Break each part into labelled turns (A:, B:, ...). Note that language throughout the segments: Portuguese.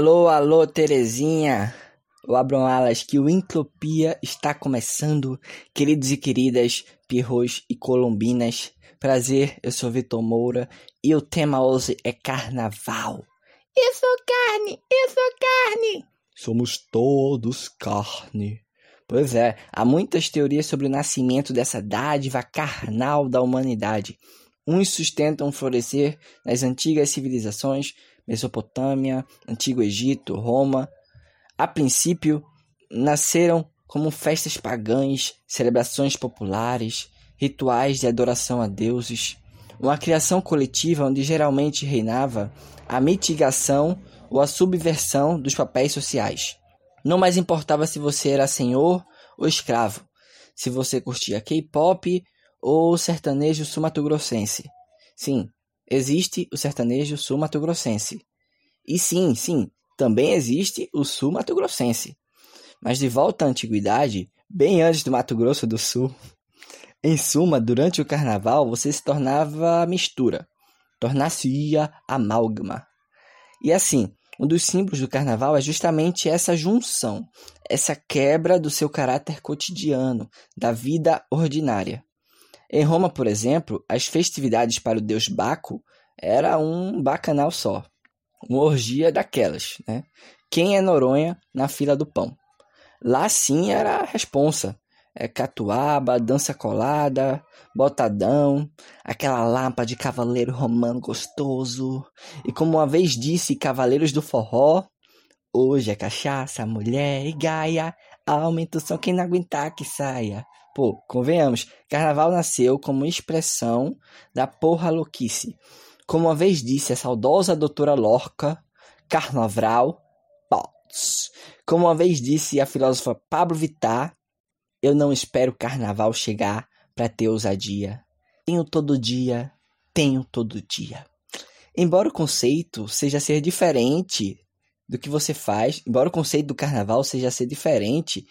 A: Alô, alô, Terezinha. O abram alas que o Entropia está começando. Queridos e queridas, pirros e colombinas. Prazer, eu sou Vitor Moura e o tema hoje é carnaval.
B: Eu sou carne, eu sou carne.
A: Somos todos carne. Pois é, há muitas teorias sobre o nascimento dessa dádiva carnal da humanidade. Uns sustentam florescer nas antigas civilizações, Mesopotâmia, Antigo Egito, Roma. A princípio, nasceram como festas pagãs, celebrações populares, rituais de adoração a deuses, uma criação coletiva onde geralmente reinava a mitigação ou a subversão dos papéis sociais. Não mais importava se você era senhor ou escravo, se você curtia K-pop ou sertanejo sumatogrossense. Sim, existe o sertanejo sul-mato-grossense. E sim, sim, também existe o sul-mato-grossense. Mas de volta à antiguidade, bem antes do Mato Grosso do Sul, em suma, durante o carnaval você se tornava mistura, tornar-se-ia amálgama. E assim, um dos símbolos do carnaval é justamente essa junção, essa quebra do seu caráter cotidiano, da vida ordinária. Em Roma, por exemplo, as festividades para o deus Baco era um bacanal só, uma orgia daquelas, né? Quem é Noronha na fila do pão? Lá sim era a responsa. É catuaba, dança colada, botadão, aquela lapa de cavaleiro romano gostoso. E como uma vez disse Cavaleiros do Forró, hoje é cachaça, mulher e gaia, aumenta o som quem não aguentar que saia. Pô, convenhamos, carnaval nasceu como expressão da porra louquice. Como uma vez disse a saudosa doutora Lorca, carnaval, pots. Como uma vez disse a filósofa Pablo Vittar, eu não espero carnaval chegar para ter ousadia. Tenho todo dia, tenho todo dia. Embora o conceito seja ser diferente do que você faz, embora o conceito do carnaval seja ser diferente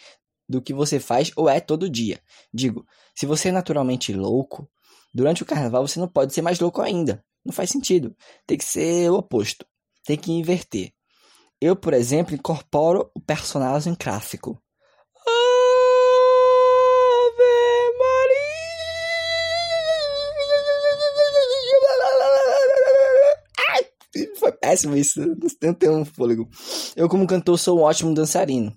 A: do que você faz ou é todo dia. Digo, se você é naturalmente louco, durante o carnaval você não pode ser mais louco ainda. Não faz sentido. Tem que ser o oposto. Tem que inverter. Eu, por exemplo, incorporo o personagem clássico. Foi péssimo isso. Não tenho um fôlego. Eu, como cantor, sou um ótimo dançarino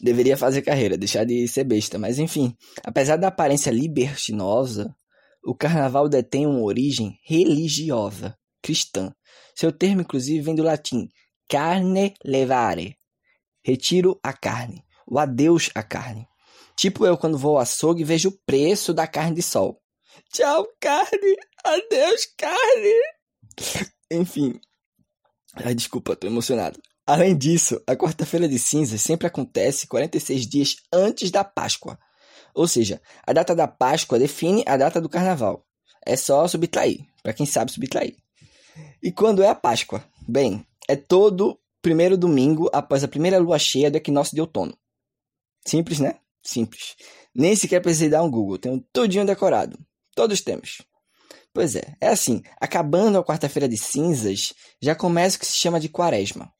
A: deveria fazer carreira, deixar de ser besta. Mas enfim, apesar da aparência libertinosa, o carnaval detém uma origem religiosa, cristã. Seu termo, inclusive, vem do latim carne levare retiro a carne, o adeus à carne. Tipo eu quando vou ao açougue e vejo o preço da carne de sol.
B: Tchau, carne! Adeus, carne!
A: Enfim. Ai, desculpa, tô emocionado. Além disso, a quarta-feira de cinzas sempre acontece 46 dias antes da Páscoa. Ou seja, a data da Páscoa define a data do carnaval. É só subtrair, para quem sabe subtrair. E quando é a Páscoa? Bem, é todo primeiro domingo após a primeira lua cheia do equinócio de outono. Simples, né? Simples. Nem sequer precisei dar um Google, tenho tudinho decorado. Todos temos. Pois é, é assim, acabando a quarta-feira de cinzas, já começa o que se chama de quaresma.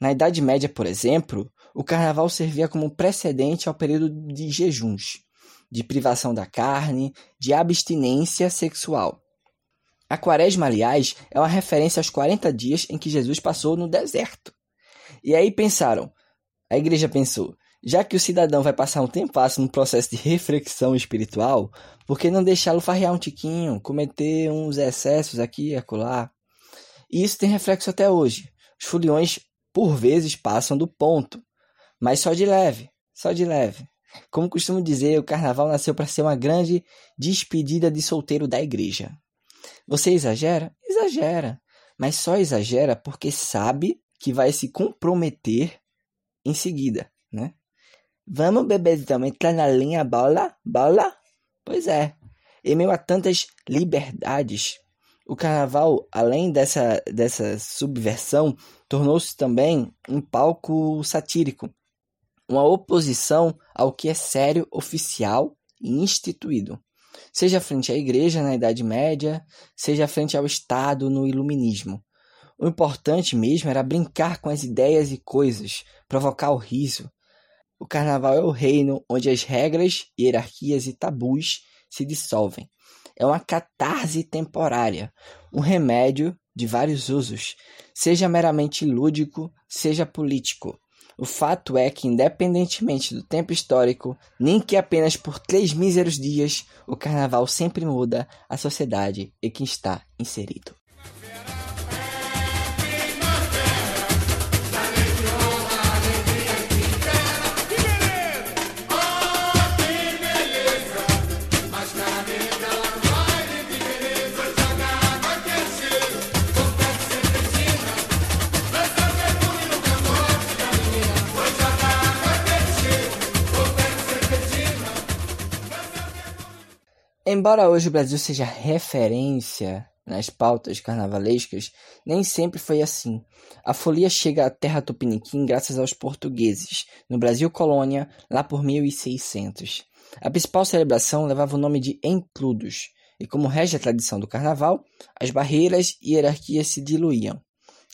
A: Na Idade Média, por exemplo, o carnaval servia como precedente ao período de jejuns, de privação da carne, de abstinência sexual. A quaresma, aliás, é uma referência aos 40 dias em que Jesus passou no deserto. E aí pensaram, a igreja pensou, já que o cidadão vai passar um tempo no processo de reflexão espiritual, por que não deixá-lo farrear um tiquinho, cometer uns excessos aqui e acolá? E isso tem reflexo até hoje. Os foliões por vezes passam do ponto, mas só de leve, só de leve. Como costumo dizer, o carnaval nasceu para ser uma grande despedida de solteiro da igreja. Você exagera? Exagera, mas só exagera porque sabe que vai se comprometer em seguida, né? Vamos, bebezão, entrar na linha bola? Bola? Pois é. Em meio a tantas liberdades, o carnaval, além dessa, dessa subversão, tornou-se também um palco satírico, uma oposição ao que é sério, oficial e instituído, seja frente à igreja na Idade Média, seja frente ao Estado no Iluminismo. O importante mesmo era brincar com as ideias e coisas, provocar o riso. O carnaval é o reino onde as regras, hierarquias e tabus se dissolvem. É uma catarse temporária, um remédio de vários usos, seja meramente lúdico, seja político. O fato é que, independentemente do tempo histórico, nem que apenas por três míseros dias, o carnaval sempre muda a sociedade em que está inserido. Embora hoje o Brasil seja referência nas pautas carnavalescas, nem sempre foi assim. A folia chega à terra tupiniquim graças aos portugueses, no Brasil colônia, lá por 1600. A principal celebração levava o nome de Encludos, e como rege a tradição do carnaval, as barreiras e hierarquias se diluíam.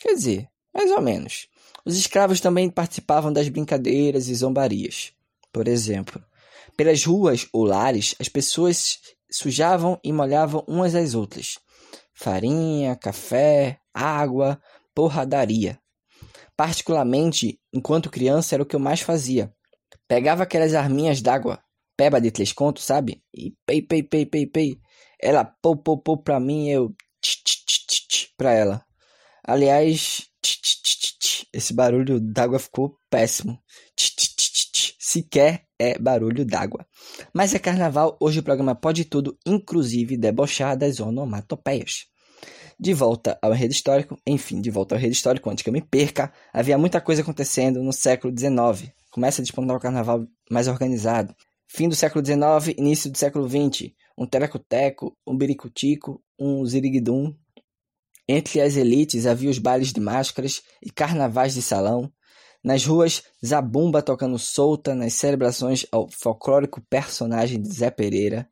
A: Quer dizer, mais ou menos. Os escravos também participavam das brincadeiras e zombarias. Por exemplo, pelas ruas ou lares, as pessoas sujavam e molhavam umas às outras. Farinha, café, água, porradaria. Particularmente, enquanto criança, era o que eu mais fazia. Pegava aquelas arminhas d'água, peba de três contos, sabe? E pei, pei, pei, pei, pei. Ela pou, pou, pou pra mim, eu tch, tch, tch, tch, tch, pra ela. Aliás, tch, tch, tch, tch, esse barulho d'água ficou péssimo. Tch, tch, tch, tch, sequer é barulho d'água. Mas é carnaval, hoje o programa pode tudo, inclusive debochar das onomatopeias. De volta ao enredo histórico, enfim, de volta ao enredo histórico, antes que eu me perca, havia muita coisa acontecendo no século XIX. Começa a despontar o carnaval mais organizado. Fim do século XIX, início do século XX. Um telecoteco, um biricutico, um ziriguidum. Entre as elites havia os bailes de máscaras e carnavais de salão, nas ruas, zabumba tocando solta nas celebrações ao folclórico personagem de Zé Pereira.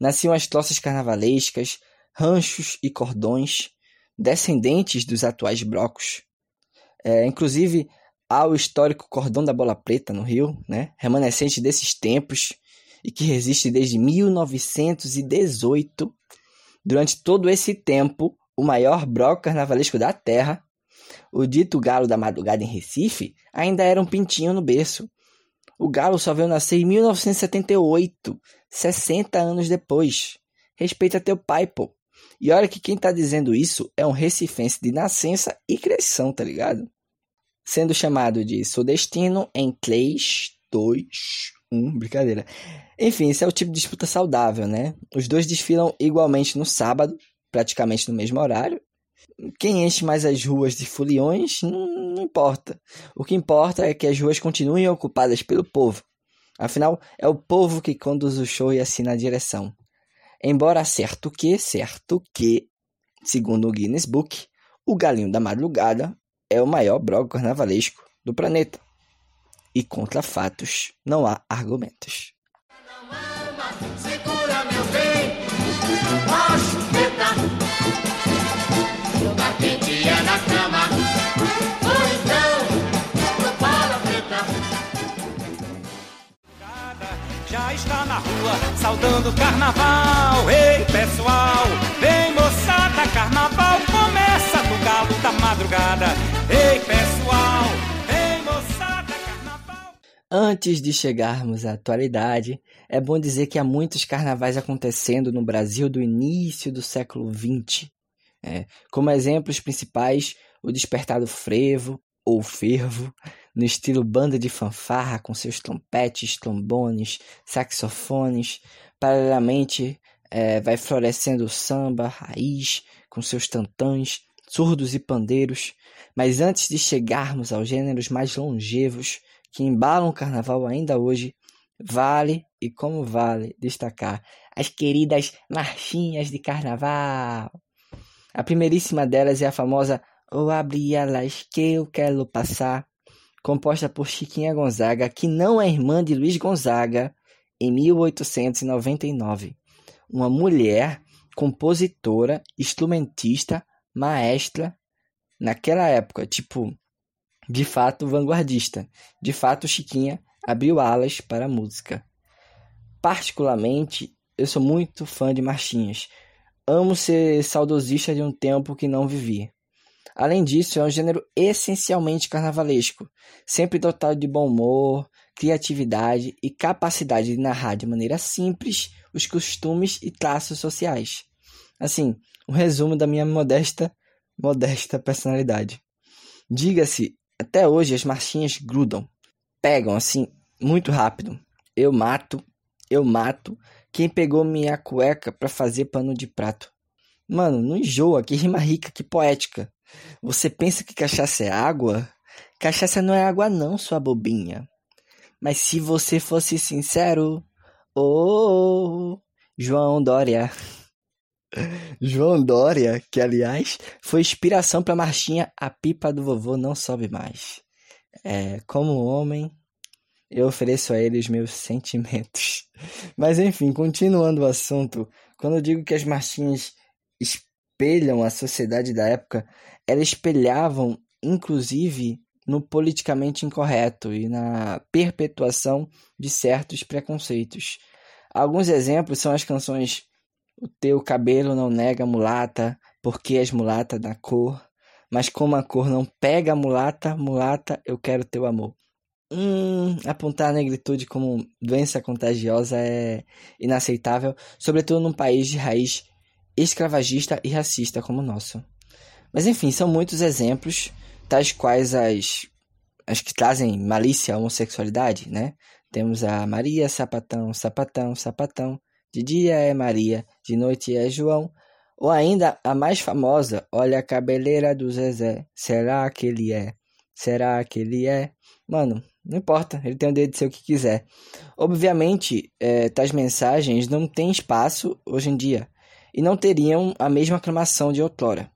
A: Nasciam as troças carnavalescas, ranchos e cordões, descendentes dos atuais blocos. É, inclusive, há o histórico Cordão da Bola Preta no Rio, né, remanescente desses tempos e que resiste desde 1918. Durante todo esse tempo, o maior bloco carnavalesco da Terra o dito galo da madrugada em Recife ainda era um pintinho no berço. O galo só veio nascer em 1978, 60 anos depois. Respeita teu pai, pô. E olha que quem tá dizendo isso é um recifense de nascença e criação, tá ligado? Sendo chamado de sudestino em 3, 2, 1, brincadeira. Enfim, esse é o tipo de disputa saudável, né? Os dois desfilam igualmente no sábado, praticamente no mesmo horário, quem enche mais as ruas de foliões não, não importa. O que importa é que as ruas continuem ocupadas pelo povo. Afinal, é o povo que conduz o show e assina a direção. Embora certo que, certo que, segundo o Guinness Book, o Galinho da Madrugada é o maior bloco carnavalesco do planeta. E contra fatos não há argumentos. Segura meu bem, na cama. Ou então, no bola preta. Já está na rua, saudando o carnaval. Ei, pessoal, vem moçada, carnaval começa no galo da madrugada. Ei, pessoal, vem moçada, carnaval. Antes de chegarmos à atualidade, é bom dizer que há muitos carnavais acontecendo no Brasil do início do século XX. É, como exemplos principais, o Despertado Frevo, ou Fervo, no estilo banda de fanfarra com seus trompetes, trombones, saxofones. Paralelamente, é, vai florescendo o samba, raiz, com seus tantãs, surdos e pandeiros. Mas antes de chegarmos aos gêneros mais longevos que embalam o carnaval ainda hoje, vale e como vale destacar as queridas marchinhas de carnaval. A primeiríssima delas é a famosa O Abri Alas Que Eu Quero Passar, composta por Chiquinha Gonzaga, que não é irmã de Luiz Gonzaga, em 1899. Uma mulher, compositora, instrumentista, maestra, naquela época, tipo, de fato vanguardista. De fato, Chiquinha abriu alas para a música. Particularmente, eu sou muito fã de marchinhas. Amo ser saudosista de um tempo que não vivi. Além disso, é um gênero essencialmente carnavalesco, sempre dotado de bom humor, criatividade e capacidade de narrar de maneira simples os costumes e traços sociais. Assim, um resumo da minha modesta, modesta personalidade. Diga-se, até hoje as marchinhas grudam, pegam assim muito rápido. Eu mato, eu mato quem pegou minha cueca para fazer pano de prato. Mano, não enjoa, que rima rica, que poética. Você pensa que cachaça é água? Cachaça não é água não, sua bobinha. Mas se você fosse sincero, oh, João Dória. João Dória, que aliás foi inspiração para a marchinha A Pipa do Vovô Não Sobe Mais. É, como homem, eu ofereço a ele os meus sentimentos. Mas enfim, continuando o assunto, quando eu digo que as marchinhas espelham a sociedade da época, elas espelhavam, inclusive, no politicamente incorreto e na perpetuação de certos preconceitos. Alguns exemplos são as canções O teu cabelo não nega mulata, porque és mulata da cor, mas como a cor não pega a mulata, mulata, eu quero teu amor. Hum, apontar a negritude como doença contagiosa é inaceitável, sobretudo num país de raiz escravagista e racista como o nosso. Mas enfim, são muitos exemplos, tais quais as, as que trazem malícia à homossexualidade, né? Temos a Maria, sapatão, sapatão, sapatão. De dia é Maria, de noite é João. Ou ainda a mais famosa, olha a cabeleira do Zezé. Será que ele é? Será que ele é? Mano, não importa, ele tem o direito de ser o que quiser. Obviamente, é, tais mensagens não têm espaço hoje em dia e não teriam a mesma aclamação de outrora.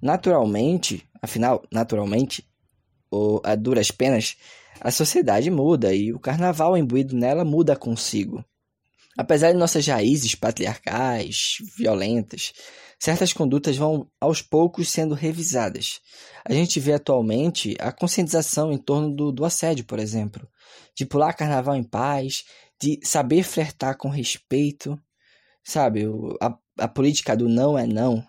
A: Naturalmente, afinal, naturalmente, ou a duras penas, a sociedade muda e o carnaval imbuído nela muda consigo. Apesar de nossas raízes patriarcais, violentas, certas condutas vão aos poucos sendo revisadas. A gente vê atualmente a conscientização em torno do, do assédio, por exemplo, de pular carnaval em paz, de saber flertar com respeito, sabe? A, a política do não é não.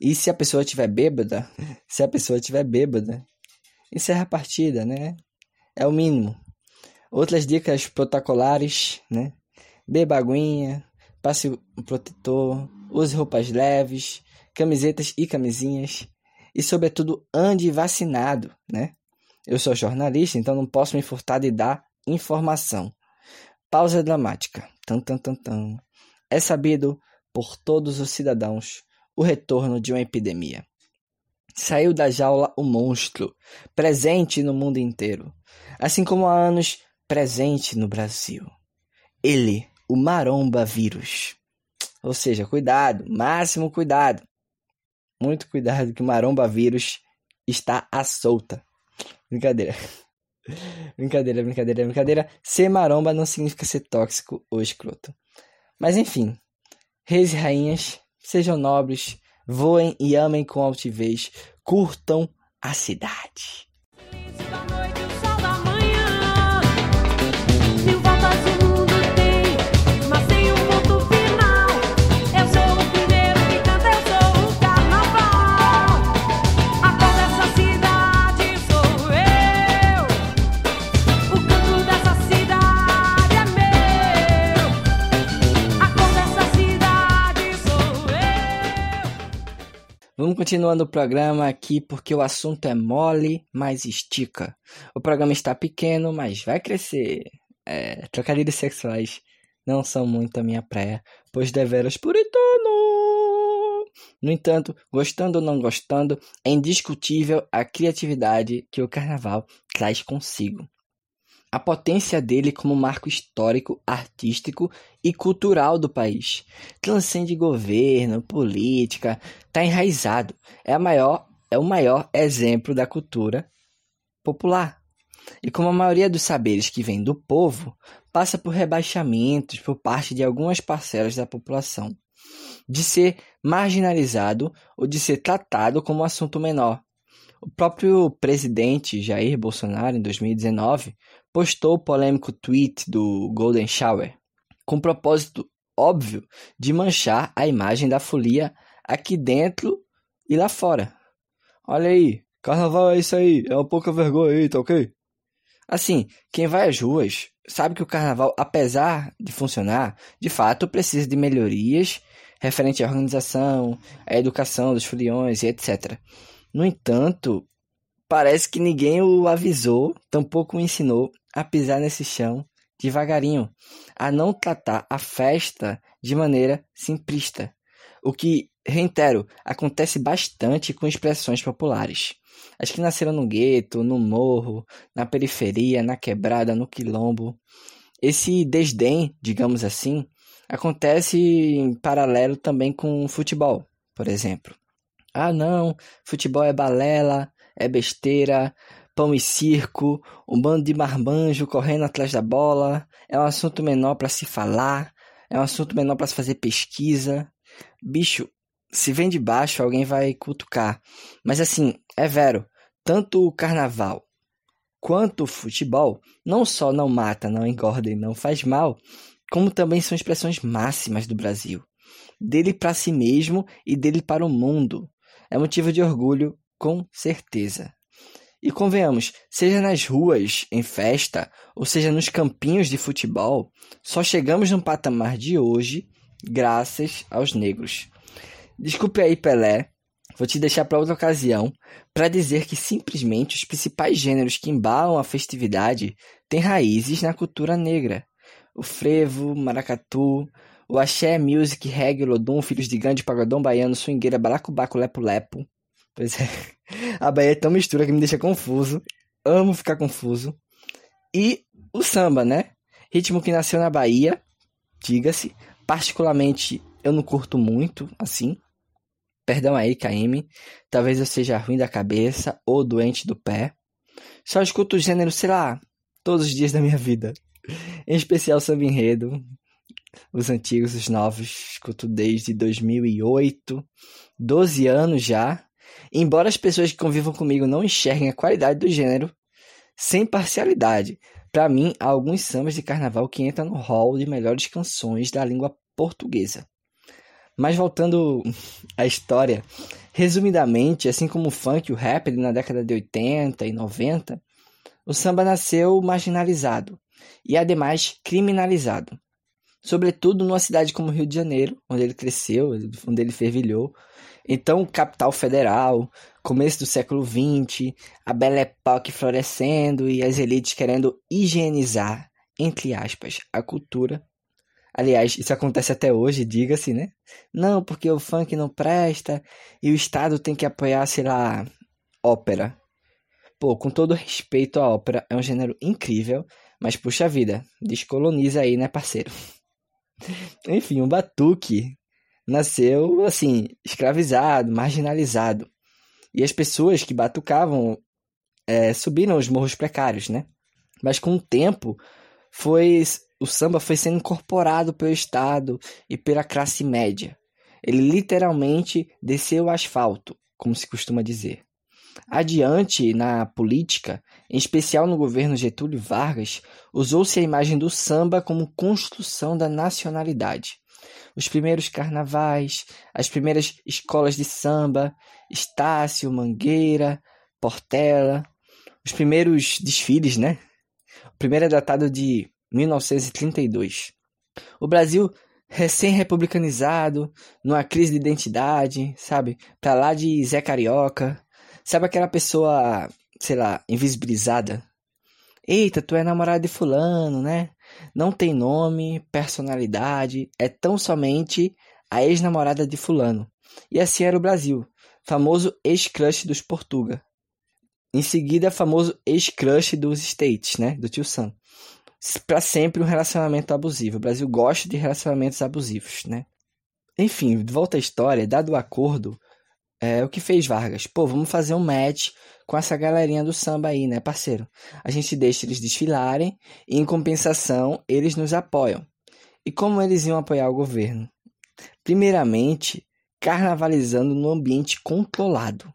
A: E se a pessoa estiver bêbada, se a pessoa estiver bêbada, encerra a partida, né? É o mínimo. Outras dicas protocolares, né? Beba aguinha, passe o protetor, use roupas leves, camisetas e camisinhas. E, sobretudo, ande vacinado, né? Eu sou jornalista, então não posso me furtar de dar informação. Pausa dramática. Tan, tan, tan, tan. É sabido por todos os cidadãos o retorno de uma epidemia. Saiu da jaula o monstro, presente no mundo inteiro, assim como há anos presente no Brasil. Ele, o maromba vírus. Ou seja, cuidado, máximo cuidado. Muito cuidado que o maromba vírus está à solta. Brincadeira. brincadeira, brincadeira, brincadeira. Ser maromba não significa ser tóxico ou escroto. Mas enfim, reis e rainhas, sejam nobres, voem e amem com altivez, curtam a cidade. Vamos continuando o programa aqui porque o assunto é mole, mas estica. O programa está pequeno, mas vai crescer. É, trocadilhos sexuais não são muito a minha praia, pois deveras puritano. No entanto, gostando ou não gostando, é indiscutível a criatividade que o carnaval traz consigo a potência dele como marco histórico, artístico e cultural do país. Transcende governo, política, está enraizado. É, a maior, é o maior exemplo da cultura popular. E como a maioria dos saberes que vem do povo, passa por rebaixamentos por parte de algumas parcelas da população, de ser marginalizado ou de ser tratado como assunto menor. O próprio presidente Jair Bolsonaro, em 2019, postou o polêmico tweet do Golden Shower, com o propósito óbvio de manchar a imagem da folia aqui dentro e lá fora. Olha aí, carnaval é isso aí, é uma pouca vergonha aí, tá ok? Assim, quem vai às ruas sabe que o carnaval, apesar de funcionar, de fato precisa de melhorias referente à organização, à educação dos foliões e etc. No entanto, parece que ninguém o avisou, tampouco o ensinou a pisar nesse chão devagarinho, a não tratar a festa de maneira simplista. O que, reitero, acontece bastante com expressões populares. As que nasceram no gueto, no morro, na periferia, na quebrada, no quilombo. Esse desdém, digamos assim, acontece em paralelo também com o futebol, por exemplo. Ah, não, futebol é balela, é besteira, pão e circo, um bando de marmanjo correndo atrás da bola, é um assunto menor para se falar, é um assunto menor para se fazer pesquisa. Bicho, se vem de baixo, alguém vai cutucar. Mas assim, é vero, tanto o carnaval quanto o futebol não só não mata, não engorda e não faz mal, como também são expressões máximas do Brasil. Dele para si mesmo e dele para o mundo. É motivo de orgulho, com certeza. E convenhamos, seja nas ruas, em festa, ou seja nos campinhos de futebol, só chegamos no patamar de hoje graças aos negros. Desculpe aí, Pelé, vou te deixar para outra ocasião para dizer que simplesmente os principais gêneros que embalam a festividade têm raízes na cultura negra. O frevo, maracatu, o axé, music, reggae, lodum, filhos de grande pagodão baiano, swingueira, balacobaco, lepo-lepo, Pois é. A Bahia é tão mistura que me deixa confuso. Amo ficar confuso. E o samba, né? Ritmo que nasceu na Bahia, diga-se. Particularmente, eu não curto muito, assim. Perdão aí, KM. Talvez eu seja ruim da cabeça ou doente do pé. Só escuto o gênero, sei lá, todos os dias da minha vida. Em especial samba enredo. Os antigos, os novos, escuto desde 2008. 12 anos já. Embora as pessoas que convivam comigo não enxerguem a qualidade do gênero, sem parcialidade, para mim há alguns sambas de carnaval que entram no hall de melhores canções da língua portuguesa. Mas voltando à história, resumidamente, assim como o funk e o rap na década de 80 e 90, o samba nasceu marginalizado e ademais criminalizado. Sobretudo numa cidade como Rio de Janeiro, onde ele cresceu, onde ele fervilhou, então, capital federal, começo do século XX, a Belle Époque florescendo e as elites querendo higienizar, entre aspas, a cultura. Aliás, isso acontece até hoje, diga-se, né? Não, porque o funk não presta e o Estado tem que apoiar, sei lá, ópera. Pô, com todo respeito à ópera, é um gênero incrível, mas puxa vida, descoloniza aí, né, parceiro? Enfim, um batuque nasceu assim, escravizado, marginalizado. E as pessoas que batucavam é, subiram os morros precários, né? Mas com o tempo, foi o samba foi sendo incorporado pelo Estado e pela classe média. Ele literalmente desceu o asfalto, como se costuma dizer. Adiante, na política, em especial no governo Getúlio Vargas, usou-se a imagem do samba como construção da nacionalidade os primeiros carnavais, as primeiras escolas de samba, Estácio, Mangueira, Portela, os primeiros desfiles, né? O primeiro é datado de 1932. O Brasil recém-republicanizado, numa crise de identidade, sabe? Pra lá de Zé Carioca. Sabe aquela pessoa, sei lá, invisibilizada? Eita, tu é namorado de fulano, né? Não tem nome, personalidade, é tão somente a ex-namorada de Fulano. E assim era o Brasil, famoso ex-crush dos Portuga. Em seguida, famoso ex-crush dos States, né? Do tio Sam. Para sempre um relacionamento abusivo. O Brasil gosta de relacionamentos abusivos, né? Enfim, de volta à história, dado o acordo, é, o que fez Vargas? Pô, vamos fazer um match com essa galerinha do samba aí, né, parceiro? A gente deixa eles desfilarem e, em compensação, eles nos apoiam. E como eles iam apoiar o governo? Primeiramente, carnavalizando no ambiente controlado.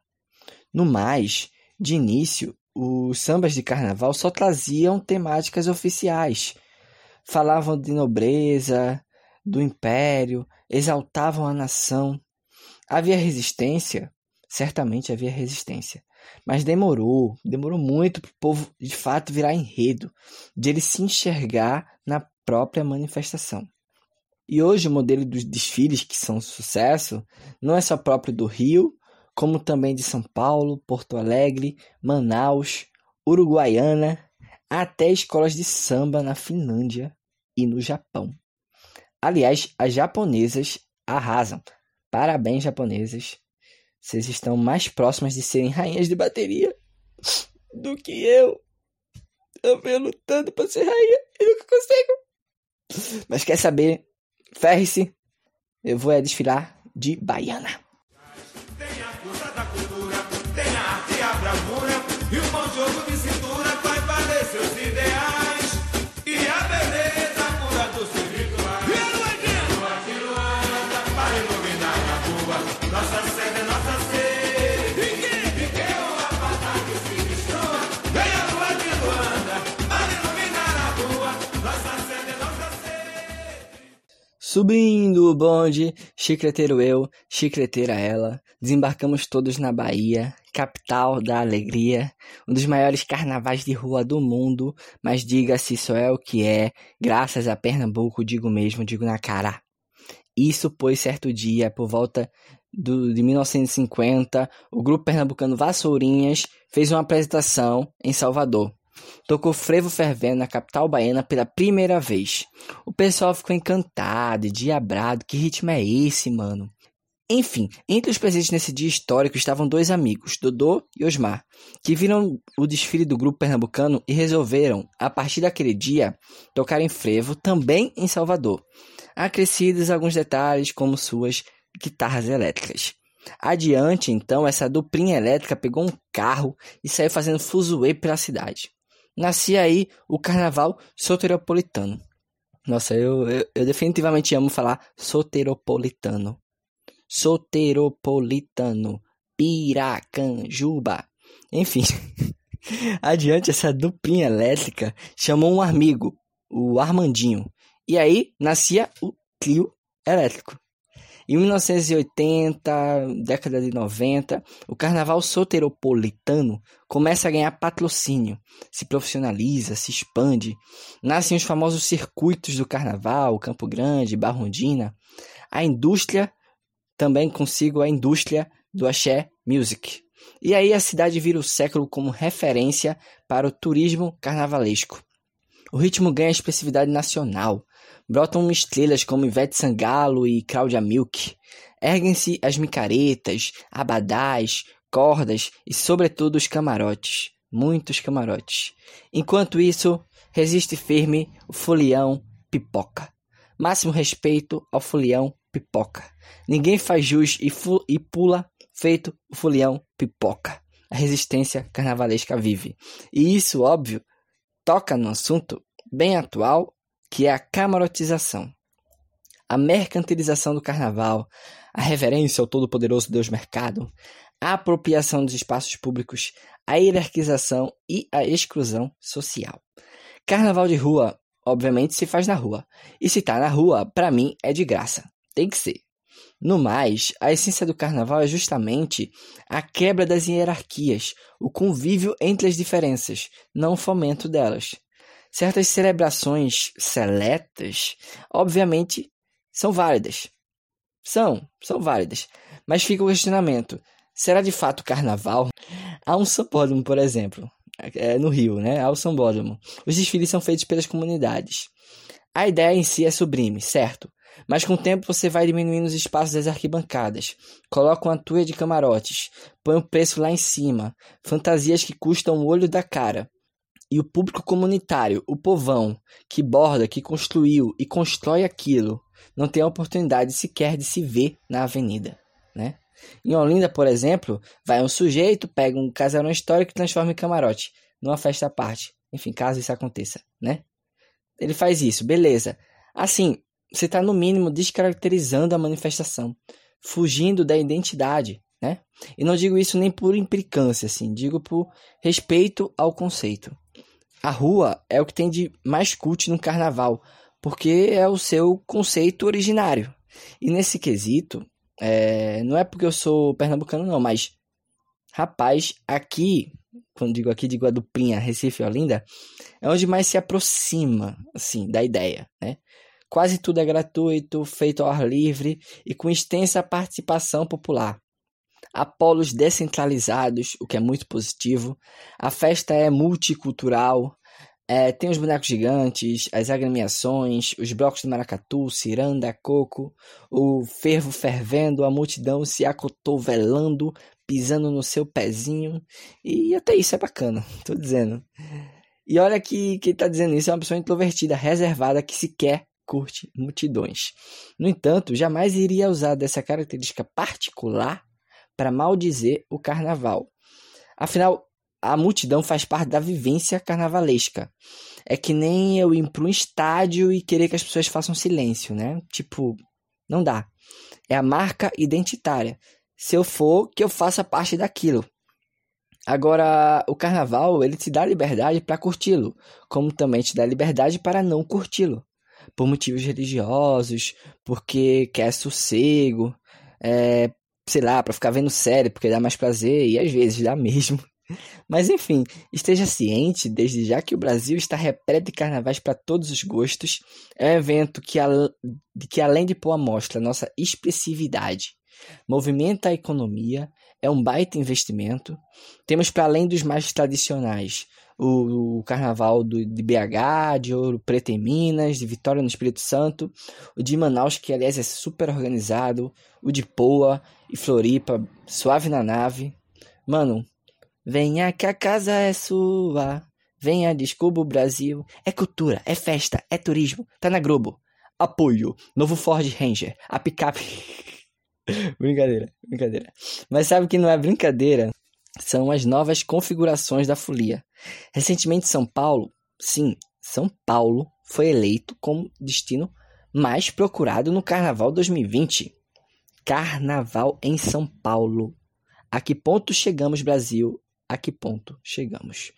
A: No mais, De início, os sambas de carnaval só traziam temáticas oficiais. Falavam de nobreza, do império, exaltavam a nação. Havia resistência? Certamente havia resistência. Mas demorou, demorou muito para o povo de fato virar enredo, de ele se enxergar na própria manifestação. E hoje o modelo dos desfiles que são sucesso não é só próprio do Rio, como também de São Paulo, Porto Alegre, Manaus, Uruguaiana, até escolas de samba na Finlândia e no Japão. Aliás, as japonesas arrasam. Parabéns, japonesas. Vocês estão mais próximas de serem rainhas de bateria do que eu. Eu venho lutando para ser rainha e nunca consigo. Mas quer saber? Ferre-se. Eu vou é desfilar de baiana. Tem a da cultura, tem a arte e a bravura, e o bom jogo de Subindo o bonde, chicleteiro eu, chicleteira ela, desembarcamos todos na Bahia, capital da alegria, um dos maiores carnavais de rua do mundo, mas diga-se só é o que é, graças a Pernambuco, digo mesmo, digo na cara. Isso pois certo dia, por volta do, de 1950, o grupo pernambucano Vassourinhas fez uma apresentação em Salvador. Tocou frevo fervendo na capital baiana pela primeira vez. O pessoal ficou encantado diabrado. Que ritmo é esse, mano? Enfim, entre os presentes nesse dia histórico estavam dois amigos, Dodô e Osmar, que viram o desfile do grupo pernambucano e resolveram, a partir daquele dia, tocar em frevo também em Salvador. Acrescidos alguns detalhes, como suas guitarras elétricas. Adiante, então, essa duplinha elétrica pegou um carro e saiu fazendo fuzuê pela cidade. Nascia aí o carnaval soteropolitano. Nossa, eu, eu, eu definitivamente amo falar soteropolitano. Soteropolitano. Piracanjuba. Enfim. Adiante, essa duplinha elétrica chamou um amigo, o Armandinho. E aí nascia o Clio elétrico. Em 1980, década de 90, o carnaval soteropolitano começa a ganhar patrocínio, se profissionaliza, se expande. Nascem os famosos circuitos do carnaval, Campo Grande, Barrondina. A indústria, também consigo a indústria do axé music. E aí a cidade vira o século como referência para o turismo carnavalesco. O ritmo ganha expressividade nacional. Brotam estrelas como Ivete Sangalo e Cláudia Milk. Erguem-se as micaretas, abadás, cordas e, sobretudo, os camarotes. Muitos camarotes. Enquanto isso, resiste firme o folião pipoca. Máximo respeito ao folião pipoca. Ninguém faz jus e, e pula feito o folião pipoca. A resistência carnavalesca vive. E isso, óbvio, toca no assunto bem atual que é a camarotização. A mercantilização do carnaval, a reverência ao todo-poderoso Deus Mercado, a apropriação dos espaços públicos, a hierarquização e a exclusão social. Carnaval de rua, obviamente, se faz na rua. E se tá na rua, para mim, é de graça. Tem que ser. No mais, a essência do carnaval é justamente a quebra das hierarquias, o convívio entre as diferenças, não o fomento delas. Certas celebrações seletas, obviamente, são válidas. São, são válidas. Mas fica o questionamento: será de fato carnaval? Há um sambódromo, por exemplo, é, no Rio, né? Há o sambódromo. Os desfiles são feitos pelas comunidades. A ideia em si é sublime, certo? Mas com o tempo você vai diminuindo os espaços das arquibancadas, coloca uma tuia de camarotes, põe o preço lá em cima, fantasias que custam o olho da cara. E o público comunitário, o povão, que borda, que construiu e constrói aquilo, não tem a oportunidade sequer de se ver na avenida, né? Em Olinda, por exemplo, vai um sujeito, pega um casarão histórico e transforma em camarote, numa festa à parte. Enfim, caso isso aconteça, né? Ele faz isso, beleza. Assim, você está no mínimo descaracterizando a manifestação, fugindo da identidade, né? E não digo isso nem por implicância, assim, digo por respeito ao conceito. A rua é o que tem de mais cult no carnaval, porque é o seu conceito originário. E nesse quesito, é, não é porque eu sou pernambucano, não, mas rapaz, aqui, quando digo aqui, digo a duplinha Recife e Olinda, é onde mais se aproxima, assim, da ideia, né? Quase tudo é gratuito, feito ao ar livre e com extensa participação popular. Há polos descentralizados, o que é muito positivo. A festa é multicultural. É, tem os bonecos gigantes, as agremiações, os blocos de maracatu, ciranda, coco, o fervo fervendo, a multidão se acotovelando, pisando no seu pezinho. E até isso é bacana, tô dizendo. E olha que quem tá dizendo isso é uma pessoa introvertida, reservada, que sequer curte multidões. No entanto, jamais iria usar dessa característica particular para maldizer o carnaval. Afinal, a multidão faz parte da vivência carnavalesca. É que nem eu ir para um estádio e querer que as pessoas façam silêncio, né? Tipo, não dá. É a marca identitária. Se eu for, que eu faça parte daquilo. Agora, o carnaval, ele te dá liberdade para curti-lo, como também te dá liberdade para não curti-lo. Por motivos religiosos, porque quer sossego, é, sei lá, para ficar vendo série, porque dá mais prazer, e às vezes dá mesmo. Mas enfim, esteja ciente desde já que o Brasil está repleto de carnavais para todos os gostos. É um evento que, que além de pôr à mostra nossa expressividade, movimenta a economia, é um baita investimento. Temos para além dos mais tradicionais o, o carnaval do, de BH, de Ouro Preto em Minas, de Vitória no Espírito Santo, o de Manaus, que aliás é super organizado, o de Poa e Floripa, suave na nave. Mano, venha que a casa é sua, venha, descubra o Brasil. É cultura, é festa, é turismo, tá na Globo. Apoio, novo Ford Ranger, a picape. brincadeira, brincadeira. Mas sabe que não é brincadeira? São as novas configurações da folia. Recentemente, São Paulo, sim, São Paulo foi eleito como destino mais procurado no Carnaval 2020. Carnaval em São Paulo. A que ponto chegamos, Brasil? A que ponto chegamos?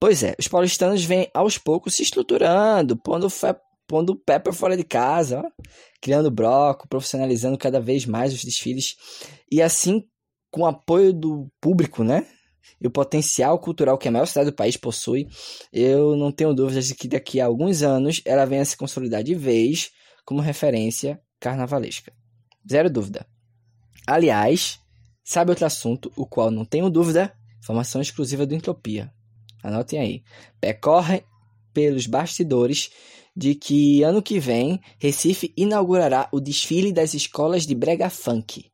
A: Pois é, os paulistanos vêm aos poucos se estruturando, pondo, fé, pondo o pé para fora de casa, ó, criando bloco, profissionalizando cada vez mais os desfiles e assim com apoio do público, né? E o potencial cultural que a maior cidade do país possui, eu não tenho dúvidas de que daqui a alguns anos ela venha se consolidar de vez como referência carnavalesca. Zero dúvida. Aliás, sabe outro assunto, o qual não tenho dúvida? Informação exclusiva do Entropia. Anotem aí. Percorre pelos bastidores de que ano que vem Recife inaugurará o desfile das escolas de brega funk.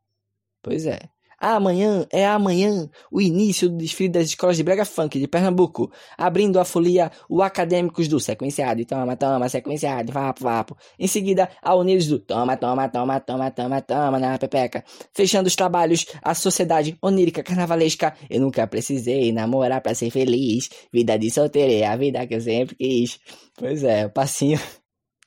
A: Pois é. Amanhã é amanhã o início do desfile das escolas de brega funk de Pernambuco, abrindo a folia o Acadêmicos do Sequenciado e Toma, Toma, Sequenciado, Vapo, Vapo. Em seguida, a Unidos do Toma, Toma, Toma, Toma, Toma, Toma na Pepeca. Fechando os trabalhos, a Sociedade Onírica Carnavalesca. Eu nunca precisei namorar para ser feliz. Vida de solteiro é a vida que eu sempre quis. Pois é, o passinho.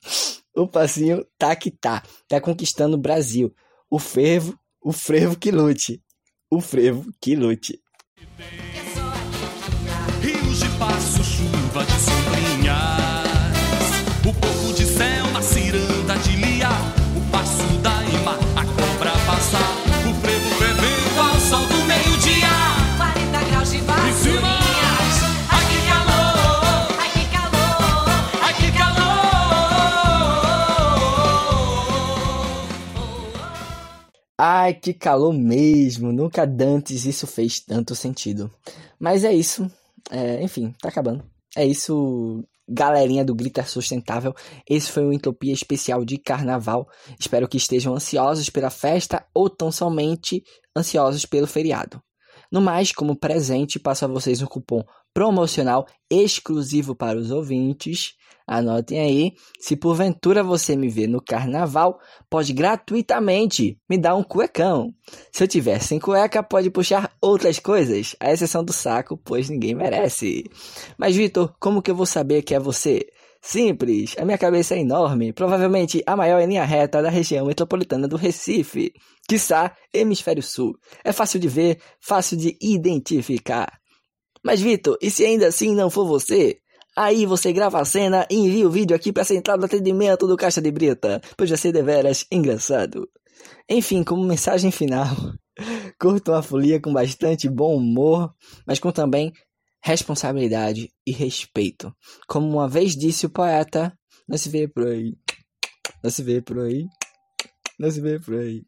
A: o passinho tá que tá. Tá conquistando o Brasil. O fervo, o frevo que lute o frevo que lute.
C: Rios de passo,
A: Ai, que calor mesmo! Nunca dantes isso fez tanto sentido. Mas é isso. É, enfim, tá acabando. É isso, galerinha do Glitter Sustentável. Esse foi o Entropia Especial de Carnaval. Espero que estejam ansiosos pela festa ou tão somente ansiosos pelo feriado. No mais, como presente, passo a vocês um cupom promocional exclusivo para os ouvintes. Anotem aí. Se porventura você me ver no carnaval, pode gratuitamente me dar um cuecão. Se eu tiver sem cueca, pode puxar outras coisas, à exceção do saco, pois ninguém merece. Mas, Vitor, como que eu vou saber que é você? Simples, a minha cabeça é enorme, provavelmente a maior em linha reta da região metropolitana do Recife, quiçá Hemisfério Sul. É fácil de ver, fácil de identificar. Mas Vitor, e se ainda assim não for você? Aí você grava a cena e envia o vídeo aqui para a central do atendimento do Caixa de Brita, pois vai ser deveras engraçado. Enfim, como mensagem final, curtam a folia com bastante bom humor, mas com também responsabilidade e respeito. Como uma vez disse o poeta, não se vê por aí, não se vê por aí, não se vê por aí.